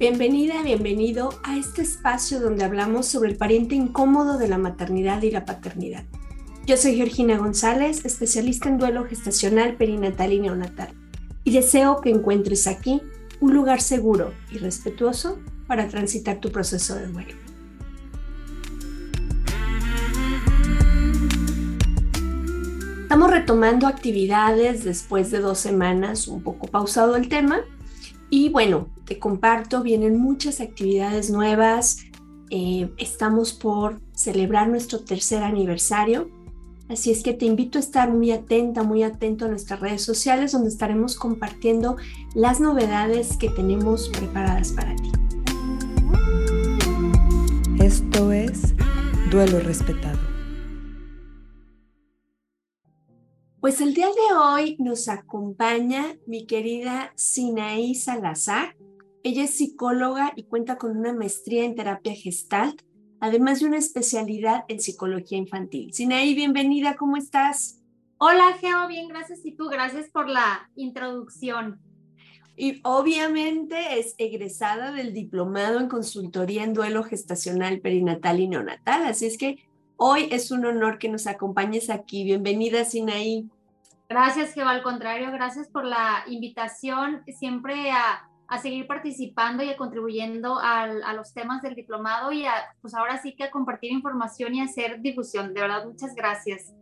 Bienvenida, bienvenido a este espacio donde hablamos sobre el pariente incómodo de la maternidad y la paternidad. Yo soy Georgina González, especialista en duelo gestacional, perinatal y neonatal, y deseo que encuentres aquí un lugar seguro y respetuoso para transitar tu proceso de duelo. Estamos retomando actividades después de dos semanas, un poco pausado el tema, y bueno, te comparto, vienen muchas actividades nuevas. Eh, estamos por celebrar nuestro tercer aniversario. Así es que te invito a estar muy atenta, muy atento a nuestras redes sociales donde estaremos compartiendo las novedades que tenemos preparadas para ti. Esto es Duelo Respetado. Pues el día de hoy nos acompaña mi querida Sinaí Salazar. Ella es psicóloga y cuenta con una maestría en terapia gestalt, además de una especialidad en psicología infantil. Sinaí, bienvenida, ¿cómo estás? Hola, Geo, bien, gracias. Y tú, gracias por la introducción. Y obviamente es egresada del diplomado en consultoría en duelo gestacional, perinatal y neonatal. Así es que Hoy es un honor que nos acompañes aquí. Bienvenida, Sinaí. Gracias, Geo. Al contrario, gracias por la invitación siempre a, seguir participando y a contribuyendo a los temas del diplomado y a, pues ahora sí que a compartir información y hacer difusión. De verdad, muchas gracias.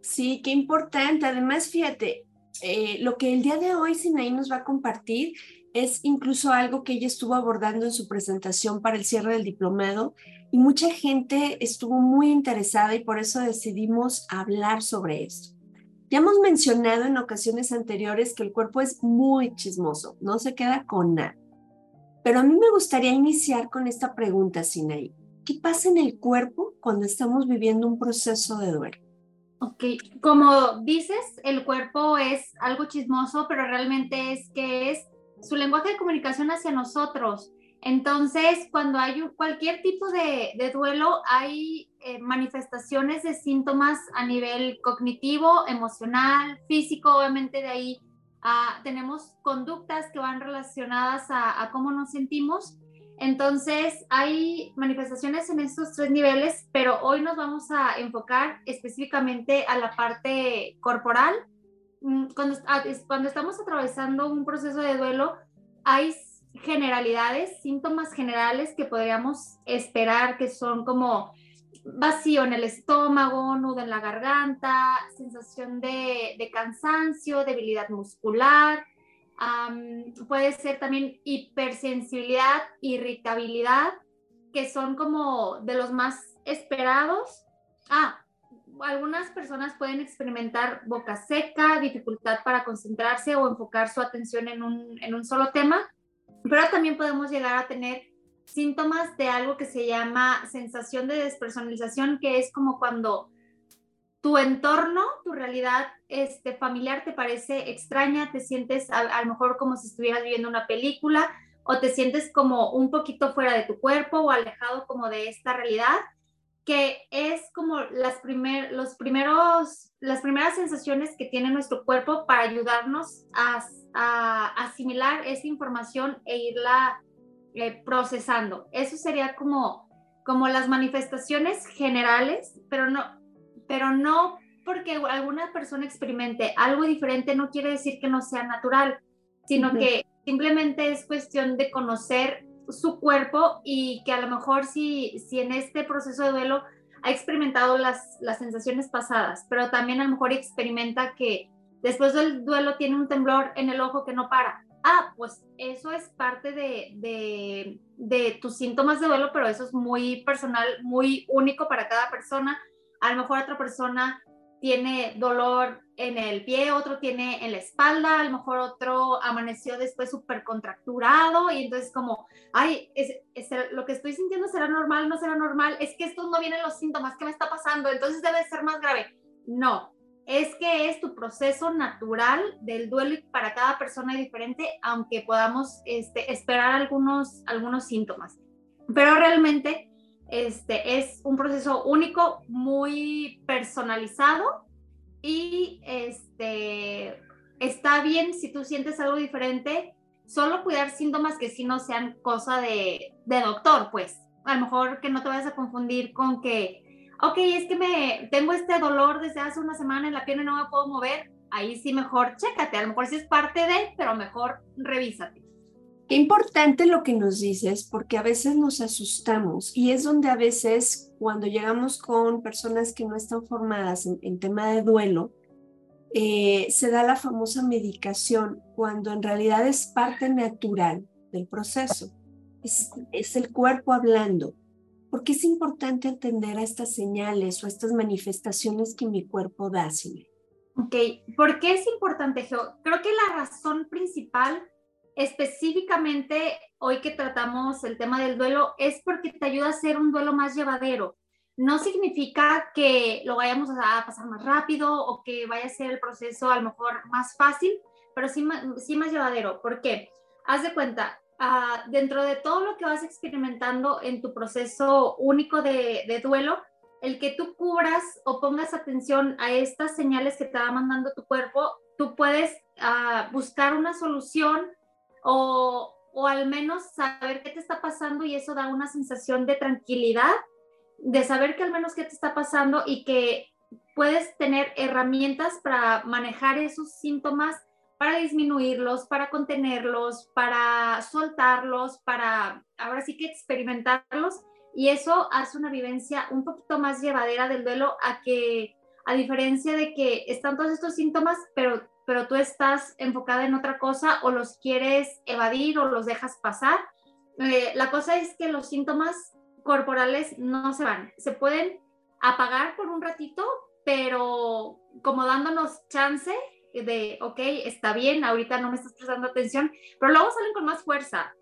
Sí, qué importante. Además, fíjate, eh, lo que el día de hoy Sinaí nos va a compartir es incluso algo que ella estuvo abordando en su presentación para el cierre del diplomado y mucha gente estuvo muy interesada y por eso decidimos hablar sobre esto. Ya hemos mencionado en ocasiones anteriores que el cuerpo es muy chismoso, no se queda con nada. Pero a mí me gustaría iniciar con esta pregunta, Sinaí. ¿Qué pasa en el cuerpo cuando estamos viviendo un proceso de duelo? Ok, como dices, el cuerpo es algo chismoso, pero realmente es que es su lenguaje de comunicación hacia nosotros. Entonces, cuando hay cualquier tipo de, duelo, hay eh, manifestaciones de síntomas a nivel cognitivo, emocional, físico, obviamente de ahí ah, tenemos conductas que van relacionadas a, cómo nos sentimos. Entonces, hay manifestaciones en estos tres niveles, pero hoy nos vamos a enfocar específicamente a la parte corporal. Mm, cuando, ah, cuando estamos atravesando un proceso de duelo, hay generalidades, síntomas generales que podríamos esperar que son como vacío en el estómago, nudo en la garganta, sensación de, cansancio, debilidad muscular, puede ser también hipersensibilidad, irritabilidad, que son como de los más esperados. Ah, algunas personas pueden experimentar boca seca, dificultad para concentrarse o enfocar su atención en un, en un solo tema pero también podemos llegar a tener síntomas de algo que se llama sensación de despersonalización, que es como cuando tu entorno, tu realidad este, familiar te parece extraña, te sientes a, lo mejor como si estuvieras viviendo una película o te sientes como un poquito fuera de tu cuerpo o alejado como de esta realidad, que es como las, primer, los primeros, las primeras sensaciones que tiene nuestro cuerpo para ayudarnos a a asimilar esa información e irla eh, procesando. Eso sería como, como las manifestaciones generales, pero no, pero no porque alguna persona experimente algo diferente no quiere decir que no sea natural, sino que simplemente es cuestión de conocer su cuerpo y que a lo mejor si, si en este proceso de duelo ha experimentado las, las sensaciones pasadas, pero también a lo mejor experimenta que Después del duelo tiene un temblor en el ojo que no para. Ah, pues eso es parte de, de, tus síntomas de duelo, pero eso es muy personal, muy único para cada persona. A lo mejor otra persona tiene dolor en el pie, otro tiene en la espalda, a lo mejor otro amaneció después súper contracturado y entonces como, ay, es, lo que estoy sintiendo será normal, no será normal, es que estos no vienen los síntomas, ¿qué me está pasando? Entonces debe ser más grave. No, es que es tu proceso natural del duelo y para cada persona es diferente, aunque podamos este, esperar algunos, algunos síntomas. Pero realmente este, es un proceso único, muy personalizado y este, está bien si tú sientes algo diferente, solo cuidar síntomas que sí no sean cosa de, doctor, pues. A lo mejor que no te vayas a confundir con que, ok, es que me tengo este dolor desde hace una semana en la pierna y no me puedo mover. Ahí sí mejor chécate, a lo mejor sí es parte de, pero mejor revísate. Qué importante lo que nos dices, porque a veces nos asustamos y es donde a veces cuando llegamos con personas que no están formadas en, tema de duelo, eh, se da la famosa medicación cuando en realidad es parte natural del proceso. Es, es el cuerpo hablando. porque es importante atender a estas señales o estas manifestaciones que mi cuerpo da, Silvia? Ok, ¿por qué es importante, Geo? Creo que la razón principal específicamente hoy que tratamos el tema del duelo es porque te ayuda a hacer un duelo más llevadero. No significa que lo vayamos a pasar más rápido o que vaya a ser el proceso a lo mejor más fácil, pero sí, sí más llevadero. ¿Por qué? Haz de cuenta, uh, dentro de todo lo que vas experimentando en tu proceso único de, duelo, el que tú cubras o pongas atención a estas señales que te va mandando tu cuerpo, tú puedes uh, buscar una solución o, o al menos saber qué te está pasando y eso da una sensación de tranquilidad, de saber que al menos qué te está pasando y que puedes tener herramientas para manejar esos síntomas, para disminuirlos, para contenerlos, para soltarlos, para ahora sí que experimentarlos. Y eso hace una vivencia un poquito más llevadera del duelo a que a diferencia de que están todos estos síntomas, pero pero tú estás enfocada en otra cosa o los quieres evadir o los dejas pasar. Eh, la cosa es que los síntomas corporales no se van, se pueden apagar por un ratito, pero como dándonos chance de, ok, está bien, ahorita no me estás prestando atención, pero luego salen con más fuerza.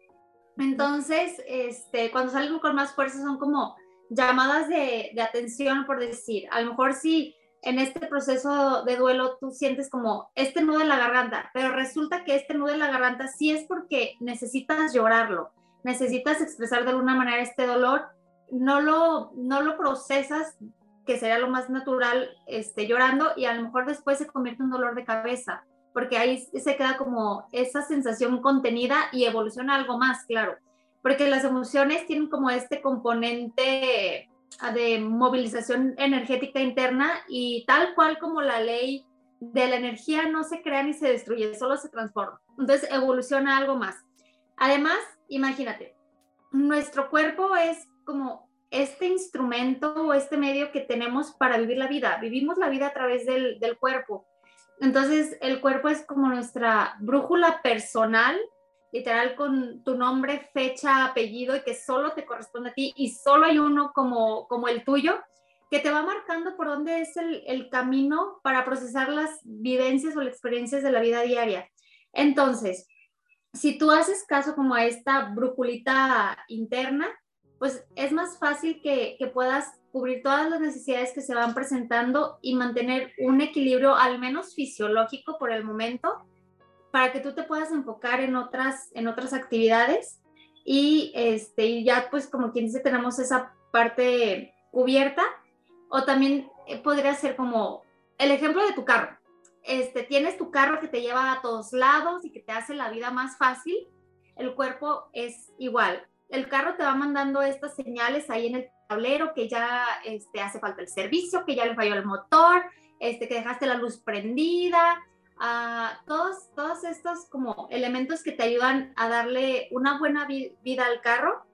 Entonces, este, cuando salen con más fuerza son como llamadas de, de atención, por decir, a lo mejor sí en este proceso de duelo tú sientes como este nudo en la garganta, pero resulta que este nudo en la garganta sí es porque necesitas llorarlo, necesitas expresar de alguna manera este dolor, no lo, no lo procesas, que sería lo más natural, este, llorando y a lo mejor después se convierte en dolor de cabeza, porque ahí se queda como esa sensación contenida y evoluciona algo más, claro, porque las emociones tienen como este componente de movilización energética interna y tal cual como la ley de la energía no se crea ni se destruye, solo se transforma. Entonces evoluciona algo más. Además, imagínate, nuestro cuerpo es como este instrumento o este medio que tenemos para vivir la vida. Vivimos la vida a través del, del cuerpo. Entonces, el cuerpo es como nuestra brújula personal literal con tu nombre, fecha, apellido y que solo te corresponde a ti y solo hay uno como, como el tuyo, que te va marcando por dónde es el, el camino para procesar las vivencias o las experiencias de la vida diaria. Entonces, si tú haces caso como a esta brújulita interna, pues es más fácil que, que, puedas cubrir todas las necesidades que se van presentando y mantener un equilibrio al menos fisiológico por el momento para que tú te puedas enfocar en otras, en otras actividades y, este, ya pues como quien dice tenemos esa parte cubierta o también eh, podría ser como el ejemplo de tu carro. Este, tienes tu carro que te lleva a todos lados y que te hace la vida más fácil, el cuerpo es igual. El carro te va mandando estas señales ahí en el tablero que ya este, hace falta el servicio, que ya le falló el motor, este, que dejaste la luz prendida, a todos, todos estos como elementos que te ayudan a darle una buena vida al carro,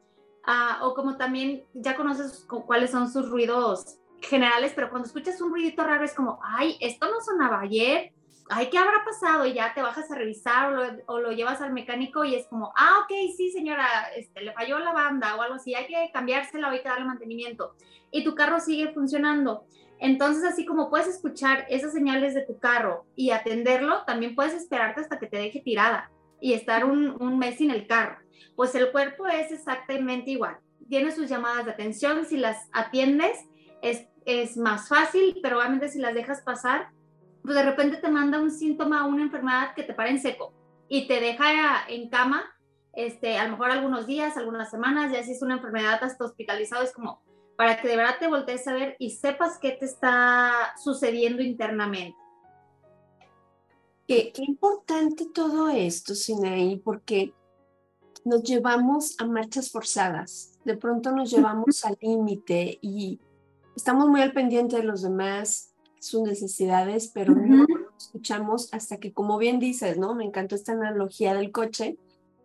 o como también ya conoces cuáles son sus ruidos generales, pero cuando escuchas un ruidito raro es como, ay, esto no sonaba ayer, ay, ¿qué habrá pasado? Y ya te bajas a revisar o lo, o lo llevas al mecánico y es como, ah, ok, sí, señora, este, le falló la banda o algo así, hay que cambiársela, hay que darle mantenimiento. Y tu carro sigue funcionando. Entonces, así como puedes escuchar esas señales de tu carro y atenderlo, también puedes esperarte hasta que te deje tirada y estar un, mes sin el carro. Pues el cuerpo es exactamente igual. Tiene sus llamadas de atención, si las atiendes es, más fácil, pero obviamente si las dejas pasar, pues de repente te manda un síntoma, una enfermedad que te para en seco y te deja en cama, este, a lo mejor algunos días, algunas semanas, ya si es una enfermedad hasta hospitalizado, es como, para que de verdad te voltees a ver y sepas qué te está sucediendo internamente. Qué, qué importante todo esto, Sinaí, porque nos llevamos a marchas forzadas, de pronto nos llevamos al límite y estamos muy al pendiente de los demás, sus necesidades, pero no escuchamos hasta que, como bien dices, ¿no? Me encantó esta analogía del coche,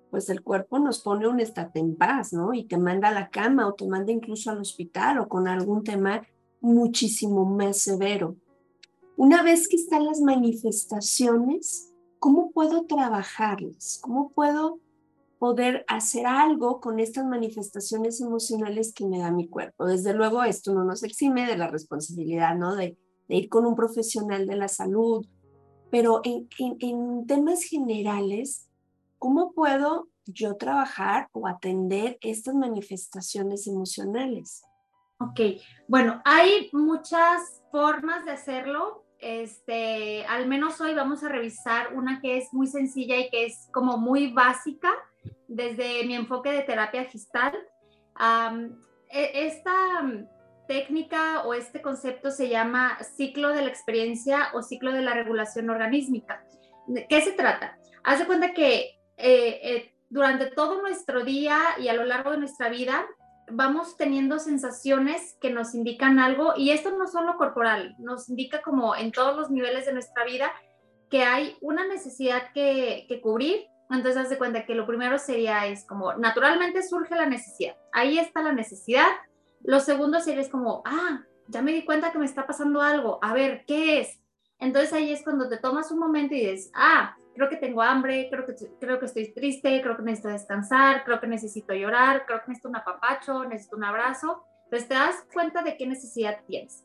pues el cuerpo nos pone un estate en paz, ¿no? Y te manda a la cama o te manda incluso al hospital o con algún tema muchísimo más severo. Una vez que están las manifestaciones, ¿cómo puedo trabajarlas? ¿Cómo puedo poder hacer algo con estas manifestaciones emocionales que me da mi cuerpo? Desde luego, esto no nos exime de la responsabilidad, ¿no? De, ir con un profesional de la salud, pero en temas generales, ¿cómo puedo yo trabajar o atender estas manifestaciones emocionales? Ok, bueno, hay muchas formas de hacerlo este, al menos hoy vamos a revisar una que es muy sencilla y que es como muy básica desde mi enfoque de terapia gestal. E, esta técnica o este concepto se llama ciclo de la experiencia o ciclo de la regulación organísmica. ¿De qué se trata? Haz de cuenta que eh, eh, durante todo nuestro día y a lo largo de nuestra vida vamos teniendo sensaciones que nos indican algo y esto no solo corporal, nos indica como en todos los niveles de nuestra vida que hay una necesidad que, cubrir. Entonces, haz de cuenta que lo primero sería es como, naturalmente surge la necesidad. Ahí está la necesidad. Lo segundo sería es como, ah, ya me di cuenta que me está pasando algo. A ver, ¿qué es? Entonces ahí es cuando te tomas un momento y dices, ah, creo que tengo hambre, creo que, creo que estoy triste, creo que necesito descansar, creo que necesito llorar, creo que necesito un apapacho, necesito un abrazo. Entonces te das cuenta de qué necesidad tienes.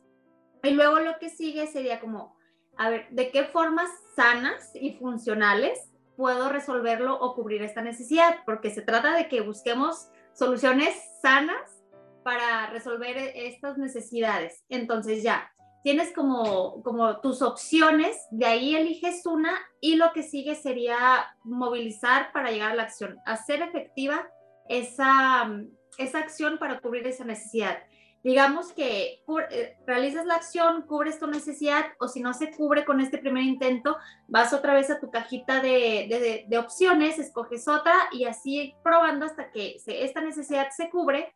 Y luego lo que sigue sería como, a ver, ¿de qué formas sanas y funcionales puedo resolverlo o cubrir esta necesidad? Porque se trata de que busquemos soluciones sanas para resolver estas necesidades. Entonces ya, tienes como, como tus opciones, de ahí eliges una y lo que sigue sería movilizar para llegar a la acción, hacer efectiva esa, esa acción para cubrir esa necesidad. Digamos que eh, realizas la acción, cubres tu necesidad o si no se cubre con este primer intento, vas otra vez a tu cajita de, de, de opciones, escoges otra y así probando hasta que esta necesidad se cubre.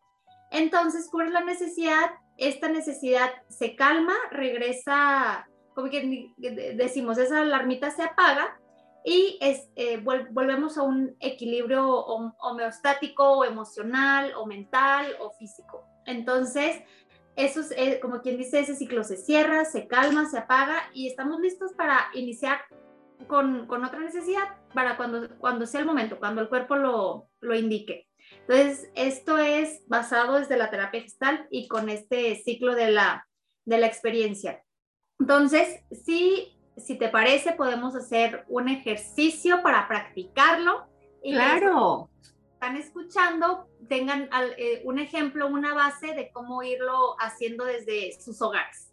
Entonces cubres la necesidad esta necesidad se calma, regresa, como que decimos, esa alarmita se apaga y es, eh, volvemos a un equilibrio homeostático o emocional o mental o físico. Entonces, eso es, eh, como quien dice, ese ciclo se cierra, se calma, se apaga y estamos listos para iniciar con, con otra necesidad para cuando, cuando sea el momento, cuando el cuerpo lo, lo indique. Entonces, esto es basado desde la terapia gestal y con este ciclo de la, de la experiencia. Entonces, sí, si te parece, podemos hacer un ejercicio para practicarlo. Y claro. Están escuchando, tengan eh, un ejemplo, una base de cómo irlo haciendo desde sus hogares.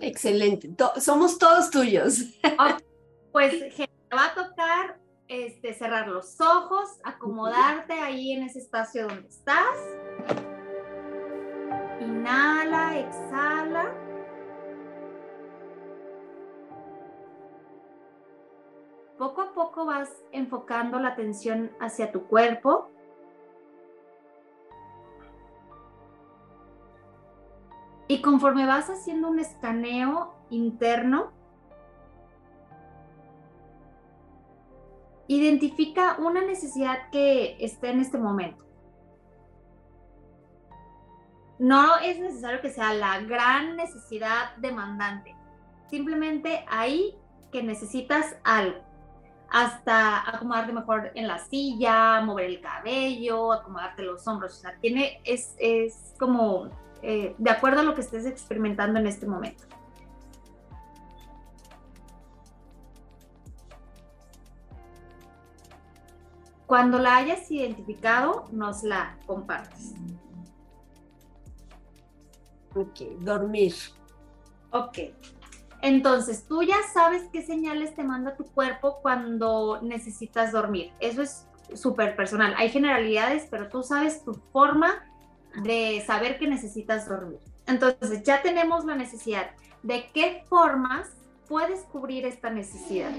Excelente. somos todos tuyos. pues va a tocar este, cerrar los ojos, acomodarte ahí en ese espacio donde estás. Inhala, exhala. Poco a poco vas enfocando la atención hacia tu cuerpo. Y conforme vas haciendo un escaneo interno, identifica una necesidad que esté en este momento. No es necesario que sea la gran necesidad demandante. Simplemente ahí que necesitas algo. Hasta acomodarte mejor en la silla, mover el cabello, acomodarte los hombros. O sea, tiene, es, es como eh, de acuerdo a lo que estés experimentando en este momento. Cuando la hayas identificado, nos la compartes. Ok, dormir. Ok. Entonces, tú ya sabes qué señales te manda tu cuerpo cuando necesitas dormir. Eso es súper personal. Hay generalidades, pero tú sabes tu forma de saber que necesitas dormir. Entonces, ya tenemos la necesidad. ¿De qué formas puedes cubrir esta necesidad?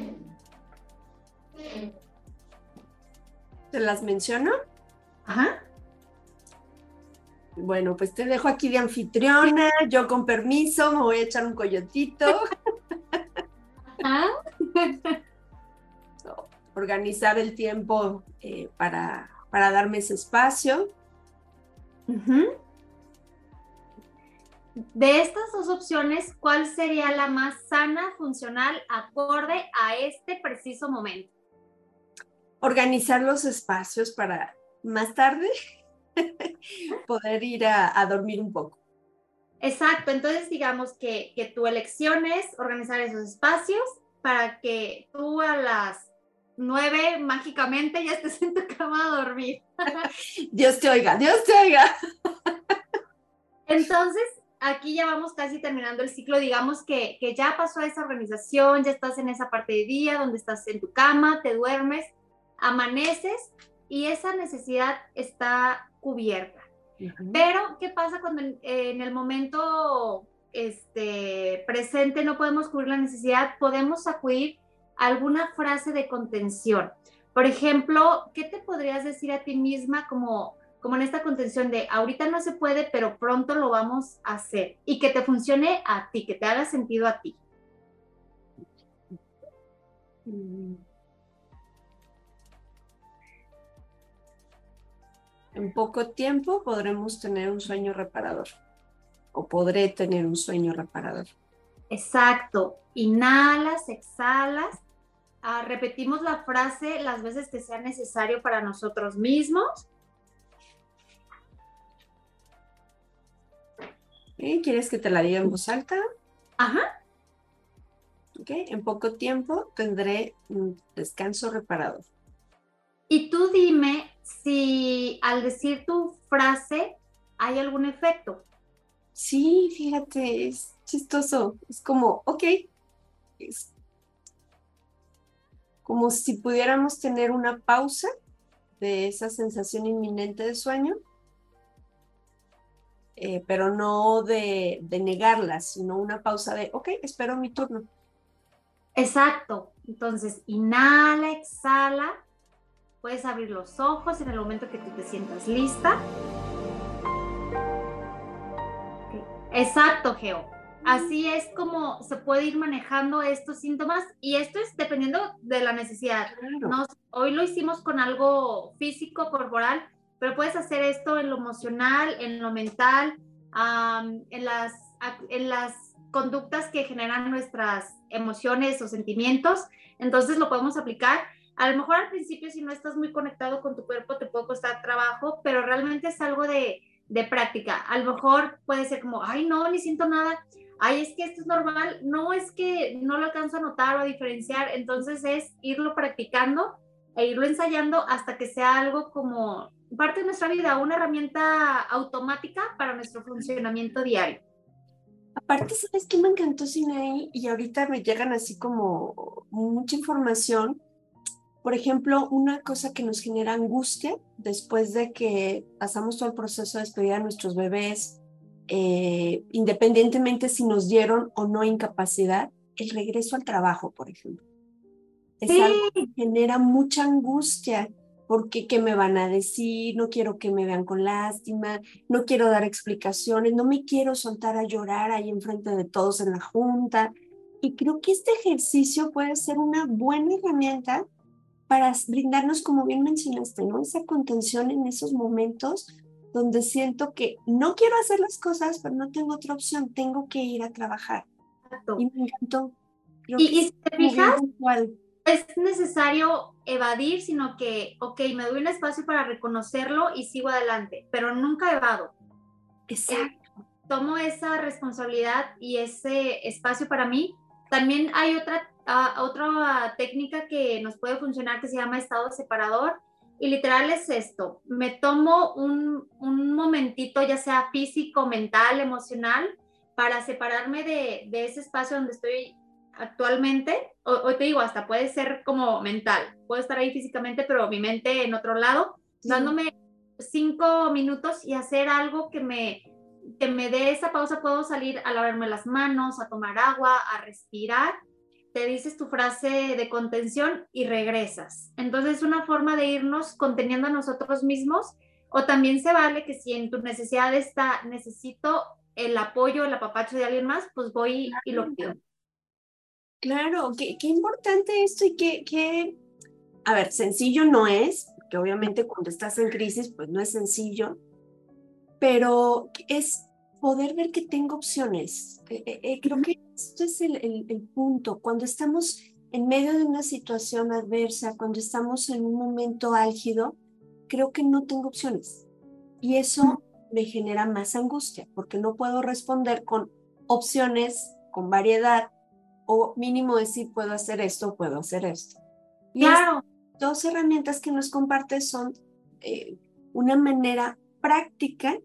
¿Te las menciono? Ajá. Bueno, pues te dejo aquí de anfitriona, yo con permiso me voy a echar un coyotito. organizar el tiempo eh, para, para, darme ese espacio. De estas dos opciones, ¿cuál sería la más sana, funcional, acorde a este preciso momento? Organizar los espacios para más tarde poder ir a, dormir un poco. Exacto, entonces digamos que, que tu elección es organizar esos espacios para que tú a las nueve mágicamente ya estés en tu cama a dormir. Dios te oiga, Dios te oiga. Entonces, aquí ya vamos casi terminando el ciclo, digamos que, que, ya pasó esa organización, ya estás en esa parte de día donde estás en tu cama, te duermes, amaneces y esa necesidad está cubierta. Pero, ¿qué pasa cuando en, el momento este, presente no podemos cubrir la necesidad? Podemos acudir a alguna frase de contención. Por ejemplo, ¿qué te podrías decir a ti misma como, como en esta contención de ahorita no se puede, pero pronto lo vamos a hacer y que te funcione a ti, que te haga sentido a ti? Mm. En poco tiempo podremos tener un sueño reparador o podré tener un sueño reparador. Exacto. Inhalas, exhalas. Ah, repetimos la frase las veces que sea necesario para nosotros mismos. ¿Quieres que te la diga en voz alta? Ajá. Ok, en poco tiempo tendré un descanso reparador. Y tú dime si al decir tu frase hay algún efecto. Sí, fíjate, es chistoso. Es como, ok, es como si pudiéramos tener una pausa de esa sensación inminente de sueño, eh, pero no de, de negarla, sino una pausa de, ok, espero mi turno. Exacto. Entonces, inhala, exhala Puedes abrir los ojos en el momento que tú te sientas lista. Exacto, Geo. Así es como se puede ir manejando estos síntomas y esto es dependiendo de la necesidad. hoy lo hicimos con algo físico, corporal, pero puedes hacer esto en lo emocional, en lo mental, en, las, en las conductas que generan nuestras emociones o sentimientos. Entonces lo podemos aplicar a lo mejor al principio si no estás muy conectado con tu cuerpo te puede costar trabajo, pero realmente es algo de, de práctica. A lo mejor puede ser como, ay, no, ni siento nada. Ay, es que esto es normal. No es que no lo alcanzo a notar o a diferenciar. Entonces es irlo practicando e irlo ensayando hasta que sea algo como parte de nuestra vida, una herramienta automática para nuestro funcionamiento diario. Aparte, ¿sabes qué me encantó Sinaí? Y ahorita me llegan así como mucha información por ejemplo, una cosa que nos genera angustia después de que pasamos todo el proceso de despedir a nuestros bebés, eh, independientemente si nos dieron o no incapacidad, el regreso al trabajo, por ejemplo. Es algo que genera mucha angustia porque qué me van a decir, no quiero que me vean con lástima, no quiero dar explicaciones, no me quiero soltar a llorar ahí enfrente de todos en la junta. Y creo que este ejercicio puede ser una buena herramienta para brindarnos, como bien mencionaste, ¿no? esa contención en esos momentos donde siento que no quiero hacer las cosas, pero no tengo otra opción, tengo que ir a trabajar. Y me encantó. y, si te fijas, es necesario evadir, sino que, ok, me doy un espacio para reconocerlo y sigo adelante, pero nunca evado. Exacto. tomo esa responsabilidad y ese espacio para mí. También hay otra otra técnica que nos puede funcionar que se llama estado separador. Y literal es esto, me tomo un, un momentito, ya sea físico, mental, emocional, para separarme de, de ese espacio donde estoy actualmente. Hoy te digo, hasta puede ser como mental. Puedo estar ahí físicamente, pero mi mente en otro lado, dándome cinco minutos y hacer algo que me, que me dé esa pausa. Puedo salir a lavarme las manos, a tomar agua, a respirar te dices tu frase de contención y regresas. Entonces es una forma de irnos conteniendo a nosotros mismos o también se vale que si en tu necesidad está, necesito el apoyo, el apapacho de alguien más, pues voy y lo pido. Claro, qué, qué importante esto y qué, qué, a ver, sencillo no es, que obviamente cuando estás en crisis, pues no es sencillo, pero es poder ver que tengo opciones. Eh, eh, eh, creo que esto es el, el, punto. Cuando estamos en medio de una situación adversa, cuando estamos en un momento álgido, creo que no tengo opciones. Y eso me genera más angustia, porque no puedo responder con opciones, con variedad, o mínimo decir, puedo hacer esto, puedo hacer esto. Y claro. dos herramientas que nos compartes son una manera práctica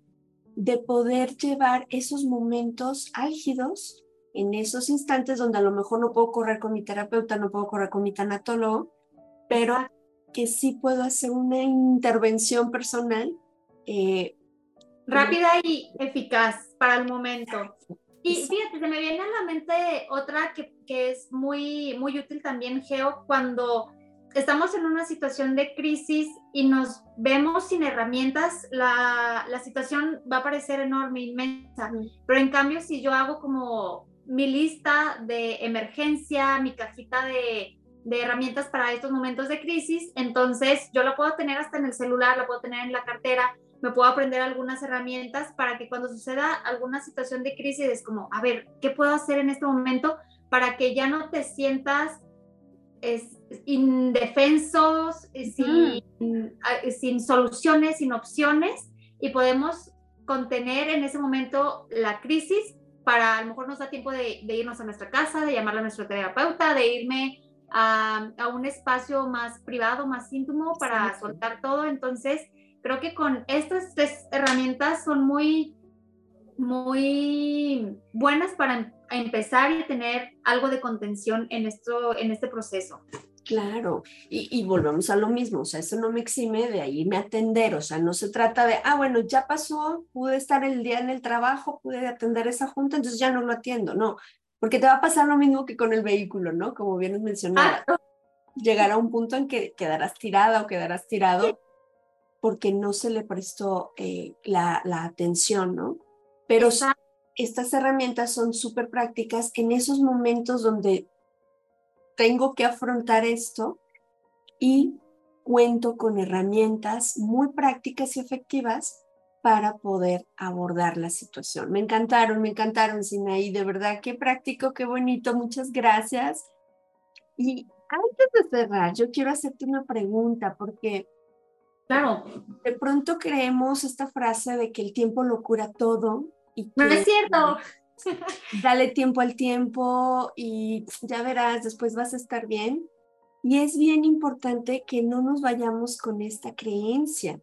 de poder llevar esos momentos álgidos en esos instantes donde a lo mejor no puedo correr con mi terapeuta, no puedo correr con mi tanatólogo, pero que sí puedo hacer una intervención personal. Eh, Rápida y eficaz para el momento. Y fíjate, se me viene a la mente otra que, que es muy, muy útil también, Geo, cuando estamos en una situación de crisis y nos vemos sin herramientas, la, la, situación va a parecer enorme, inmensa. Pero en cambio, si yo hago como mi lista de emergencia, mi cajita de, de herramientas para estos momentos de crisis, entonces yo la puedo tener hasta en el celular, la puedo tener en la cartera, me puedo aprender algunas herramientas para que cuando suceda alguna situación de crisis es como, a ver, ¿qué puedo hacer en este momento para que ya no te sientas es, indefensos, sin, sin soluciones, sin opciones, y podemos contener en ese momento la crisis para a lo mejor nos da tiempo de, irnos a nuestra casa, de llamarle a nuestro terapeuta, de irme a, a, un espacio más privado, más íntimo para soltar todo. Entonces, creo que con estas tres herramientas son muy, muy buenas para empezar y tener algo de contención en, esto, en este proceso. Claro, y, volvemos a lo mismo, o sea, eso no me exime de irme a atender, o sea, no se trata de, ah, bueno, ya pasó, pude estar el día en el trabajo, pude atender esa junta, entonces ya no lo atiendo, no, porque te va a pasar lo mismo que con el vehículo, ¿no? Como bien mencionaba, llegar a un punto en que quedarás tirada o quedarás tirado porque no se le prestó eh, la, la, atención, ¿no? Pero estas herramientas son súper prácticas en esos momentos donde tengo que afrontar esto y cuento con herramientas muy prácticas y efectivas para poder abordar la situación. Me encantaron, me encantaron, Sinaí, de verdad, qué práctico, qué bonito, muchas gracias. Y antes de cerrar, yo quiero hacerte una pregunta, porque claro. de pronto creemos esta frase de que el tiempo lo cura todo. Y no es cierto. Dale tiempo al tiempo y ya verás, después vas a estar bien. Y es bien importante que no nos vayamos con esta creencia.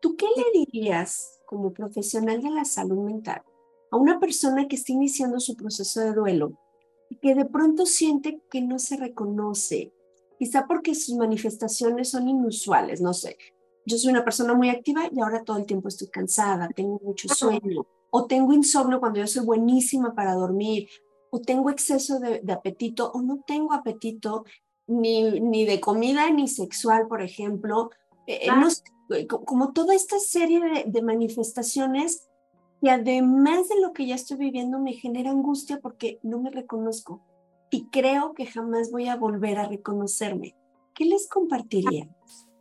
¿Tú qué le dirías como profesional de la salud mental a una persona que está iniciando su proceso de duelo y que de pronto siente que no se reconoce? Quizá porque sus manifestaciones son inusuales, no sé. Yo soy una persona muy activa y ahora todo el tiempo estoy cansada, tengo mucho sueño o tengo insomnio cuando yo soy buenísima para dormir, o tengo exceso de, apetito, o no tengo apetito ni, ni, de comida ni sexual, por ejemplo. Eh, eh, como toda esta serie de, de, manifestaciones que además de lo que ya estoy viviendo me genera angustia porque no me reconozco y creo que jamás voy a volver a reconocerme. ¿Qué les compartiría?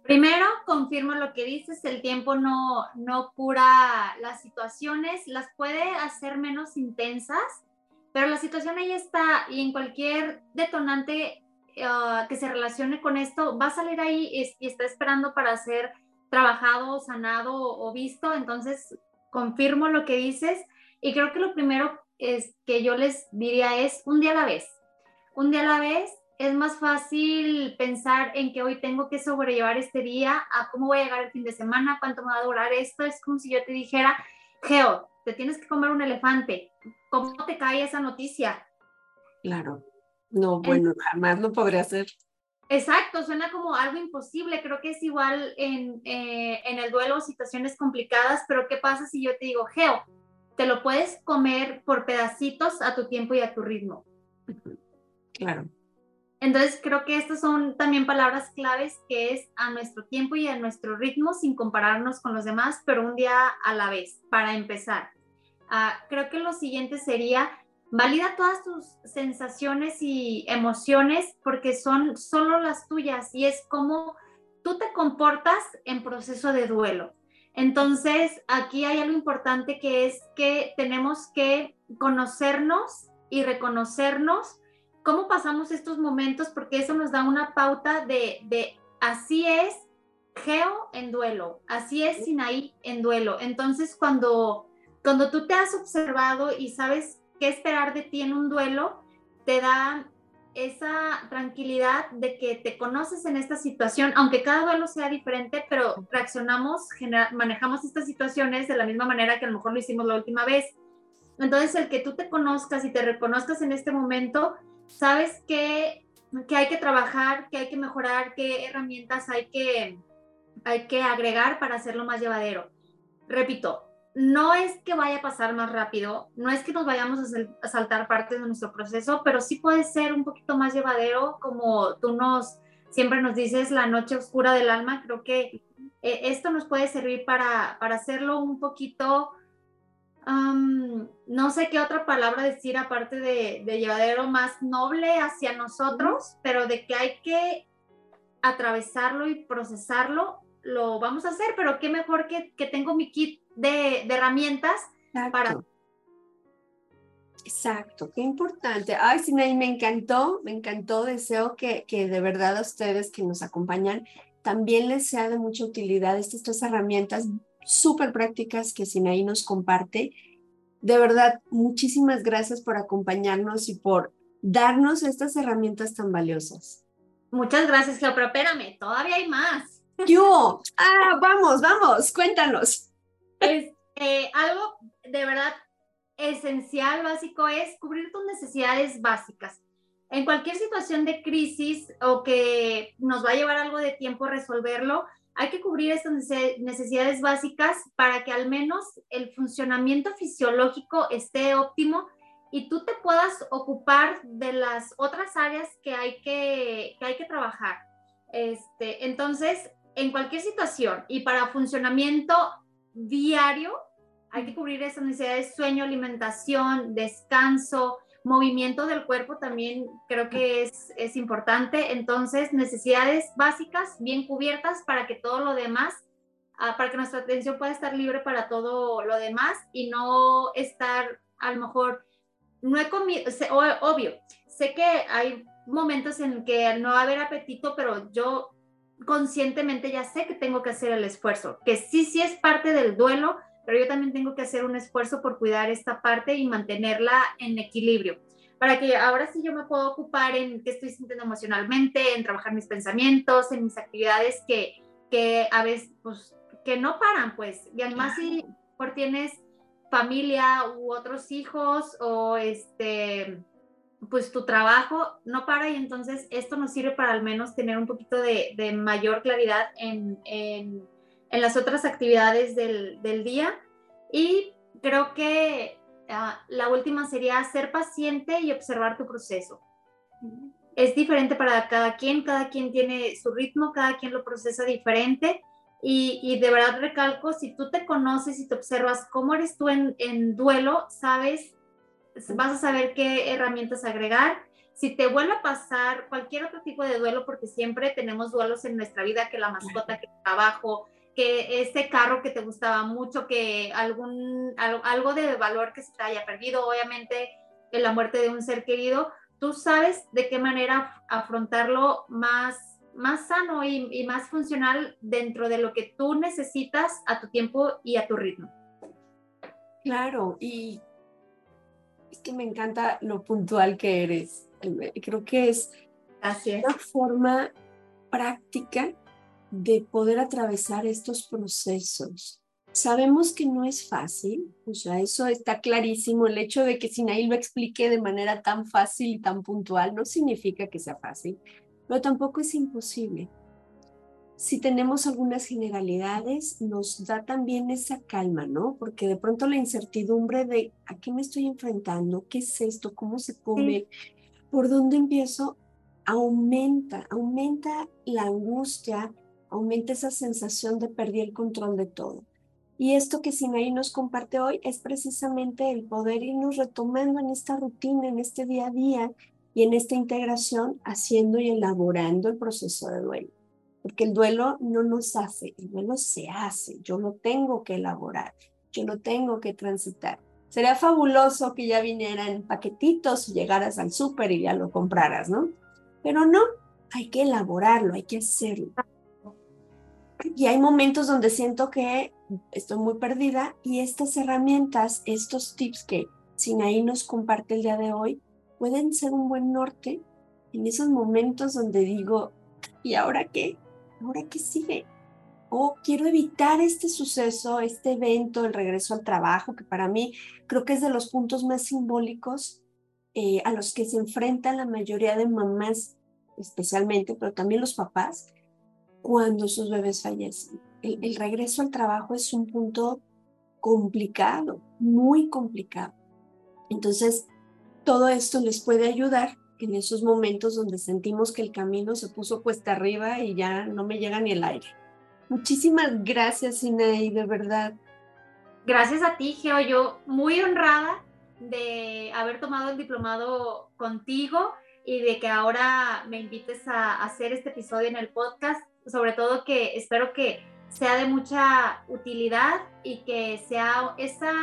Primero, confirmo lo que dices, el tiempo no, no cura las situaciones, las puede hacer menos intensas, pero la situación ahí está y en cualquier detonante ah, que se relacione con esto va a salir ahí y, y, está esperando para ser trabajado, sanado o visto. Entonces, confirmo lo que dices y creo que lo primero es que yo les diría es un día a la vez. Un día a la vez es más fácil pensar en que hoy tengo que sobrellevar este día, a cómo voy a llegar el fin de semana, cuánto me va a durar esto. Es como si yo te dijera, Geo, te tienes que comer un elefante. ¿Cómo te cae esa noticia? Claro. No, bueno, jamás lo podría hacer. Exacto, suena como algo imposible. Creo que es igual en, eh, en el duelo, situaciones complicadas, pero ¿qué pasa si yo te digo, Geo, te lo puedes comer por pedacitos a tu tiempo y a tu ritmo? Claro Entonces creo que estas son también palabras claves que es a nuestro tiempo y a nuestro ritmo sin compararnos con los demás, pero un día a la vez, para empezar. Uh, creo que lo siguiente sería valida todas tus sensaciones y emociones porque son solo las tuyas y es como tú te comportas en proceso de duelo. Entonces, aquí hay algo importante que es que tenemos que conocernos y reconocernos cómo pasamos estos momentos, porque eso nos da una pauta de, de así es Geo en duelo, así es Sinaí en duelo. Entonces, cuando, cuando tú te has observado y sabes qué esperar de ti en un duelo, te da esa tranquilidad de que te conoces en esta situación, aunque cada duelo sea diferente, pero reaccionamos, manejamos estas situaciones de la misma manera que a lo mejor lo hicimos la última vez. Entonces, el que tú te conozcas y te reconozcas en este momento, sabes que, que hay que trabajar, que hay que mejorar, qué herramientas hay que, hay que agregar para hacerlo más llevadero. Repito, no es que vaya a pasar más rápido, no es que nos vayamos a, saltar partes de nuestro proceso, pero sí puede ser un poquito más llevadero, como tú nos siempre nos dices, la noche oscura del alma. Creo que eh, esto nos puede servir para, para hacerlo un poquito, no sé qué otra palabra decir aparte de, de llevadero, más noble hacia nosotros, pero de que hay que atravesarlo y procesarlo lo vamos a hacer, pero qué mejor que, que tengo mi kit de, de herramientas para... Exacto, qué importante. Ay, Sinaí, me encantó, me encantó. Deseo que, que de verdad a ustedes que nos acompañan también les sea de mucha utilidad estas tres herramientas súper prácticas que Sinaí nos comparte. De verdad, muchísimas gracias por acompañarnos y por darnos estas herramientas tan valiosas. Muchas gracias, Geo, pero espérame, todavía hay más. Yo, ah, vamos, vamos, cuéntanos. Es, eh, algo de verdad esencial, básico, es cubrir tus necesidades básicas. En cualquier situación de crisis o que nos va a llevar algo de tiempo resolverlo, hay que cubrir estas necesidades básicas para que al menos el funcionamiento fisiológico esté óptimo y tú te puedas ocupar de las otras áreas que hay que, que hay que trabajar. Este, entonces, en cualquier situación y para funcionamiento diario hay que cubrir esas necesidades, sueño, alimentación, descanso, movimiento del cuerpo también creo que es, es importante. Entonces, necesidades básicas bien cubiertas para que todo lo demás, ah, para que nuestra atención pueda estar libre para todo lo demás y no estar a lo mejor, no he comido, obvio, sé que hay momentos en que no va a haber apetito, pero yo conscientemente ya sé que tengo que hacer el esfuerzo, que sí, sí es parte del duelo, pero yo también tengo que hacer un esfuerzo por cuidar esta parte y mantenerla en equilibrio, para que ahora sí yo me puedo ocupar en qué estoy sintiendo emocionalmente, en trabajar mis pensamientos, en mis actividades que, que a veces, pues, que no paran, pues, y además si por tienes familia u otros hijos o este pues tu trabajo no para y entonces esto nos sirve para al menos tener un poquito de, mayor claridad en, en, las otras actividades del, del, día. Y creo que ah, la última sería ser paciente y observar tu proceso. Es diferente para cada quien, cada quien tiene su ritmo, cada quien lo procesa diferente. Y, y de verdad recalco, si tú te conoces y te observas cómo eres tú en, en duelo, sabes vas a saber qué herramientas agregar. Si te vuelve a pasar cualquier otro tipo de duelo, porque siempre tenemos duelos en nuestra vida, que la mascota, que el trabajo, que ese carro que te gustaba mucho, que algún, algo de valor que se te haya perdido, obviamente en la muerte de un ser querido, tú sabes de qué manera afrontarlo más, más sano y, y más funcional dentro de lo que tú necesitas a tu tiempo y a tu ritmo. Claro, y es que me encanta lo puntual que eres. Creo que es una forma práctica de poder atravesar estos procesos. Sabemos que no es fácil, o sea, eso está clarísimo. El hecho de que Sinaí lo explique de manera tan fácil y tan puntual no significa que sea fácil, pero tampoco es imposible si tenemos algunas generalidades, nos da también esa calma, ¿no? Porque de pronto la incertidumbre de a qué me estoy enfrentando, qué es esto, cómo se come, por dónde empiezo, aumenta, aumenta la angustia, aumenta esa sensación de perder el control de todo. Y esto que Sinaí nos comparte hoy es precisamente el poder irnos retomando en esta rutina, en este día a día y en esta integración, haciendo y elaborando el proceso de duelo. Porque el duelo no nos hace, el duelo se hace, yo lo tengo que elaborar, yo lo tengo que transitar. Sería fabuloso que ya vinieran paquetitos y llegaras al súper y ya lo compraras, ¿no? Pero no, hay que elaborarlo, hay que hacerlo. Y hay momentos donde siento que estoy muy perdida y estas herramientas, estos tips que Sinaí nos comparte el día de hoy, pueden ser un buen norte en esos momentos donde digo, ¿y ahora qué? ¿Ahora qué sigue? O quiero evitar este suceso, este evento, el regreso al trabajo, que para mí creo que es de los puntos más simbólicos eh, a los que se enfrentan la mayoría de mamás, especialmente, pero también los papás, cuando sus bebés fallecen. El, regreso al trabajo es un punto complicado, muy complicado. Entonces, todo esto les puede ayudar en esos momentos donde sentimos que el camino se puso cuesta arriba y ya no me llega ni el aire. Muchísimas gracias, Inaí, de verdad. Gracias a ti, Geo. Yo muy honrada de haber tomado el diplomado contigo y de que ahora me invites a hacer este episodio en el podcast sobre todo que espero que sea de mucha utilidad y que sea esa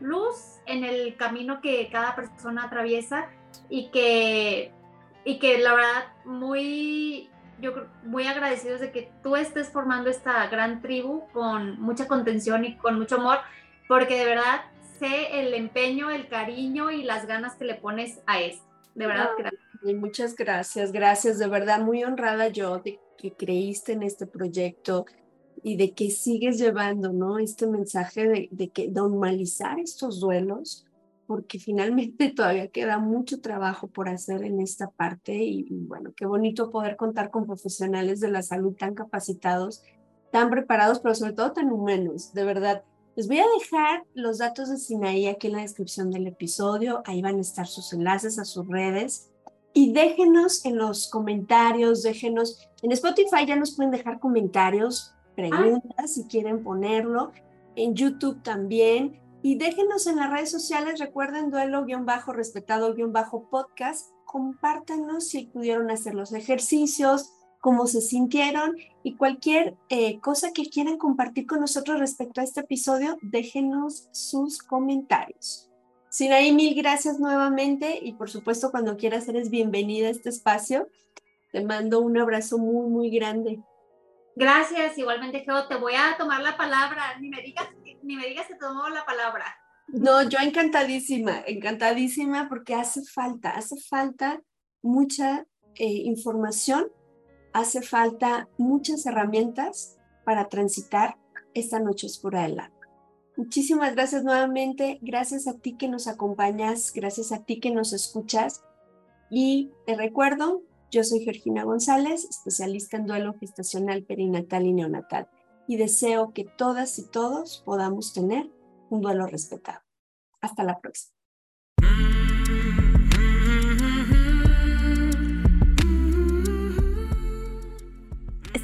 luz en el camino que cada persona atraviesa y que, y que la verdad muy, yo muy agradecidos de que tú estés formando esta gran tribu con mucha contención y con mucho amor, porque de verdad sé el empeño, el cariño y las ganas que le pones a esto. De verdad, gracias. Muchas gracias, gracias, de verdad, muy honrada yo de que creíste en este proyecto y de que sigues llevando, ¿no? Este mensaje de, que normalizar estos duelos, porque finalmente todavía queda mucho trabajo por hacer en esta parte y, bueno, qué bonito poder contar con profesionales de la salud tan capacitados, tan preparados, pero sobre todo tan humanos, de verdad. Les voy a dejar los datos de Sinaí aquí en la descripción del episodio, ahí van a estar sus enlaces a sus redes y déjenos en los comentarios, déjenos, en Spotify ya nos pueden dejar comentarios, preguntas si quieren ponerlo, en YouTube también, y déjenos en las redes sociales, recuerden duelo-respetado-podcast, compártanos si pudieron hacer los ejercicios, cómo se sintieron y cualquier eh, cosa que quieran compartir con nosotros respecto a este episodio, déjenos sus comentarios. Sinaí, mil gracias nuevamente y por supuesto cuando quieras eres bienvenida a este espacio. Te mando un abrazo muy, muy grande. Gracias, igualmente, Geo, te voy a tomar la palabra, ni me digas, ni me digas que tomo la palabra. No, yo encantadísima, encantadísima porque hace falta, hace falta mucha eh, información, hace falta muchas herramientas para transitar esta noche oscura del alma. Muchísimas gracias nuevamente. Gracias a ti que nos acompañas, gracias a ti que nos escuchas. Y te recuerdo, yo soy Georgina González, especialista en duelo gestacional, perinatal y neonatal. Y deseo que todas y todos podamos tener un duelo respetado. Hasta la próxima.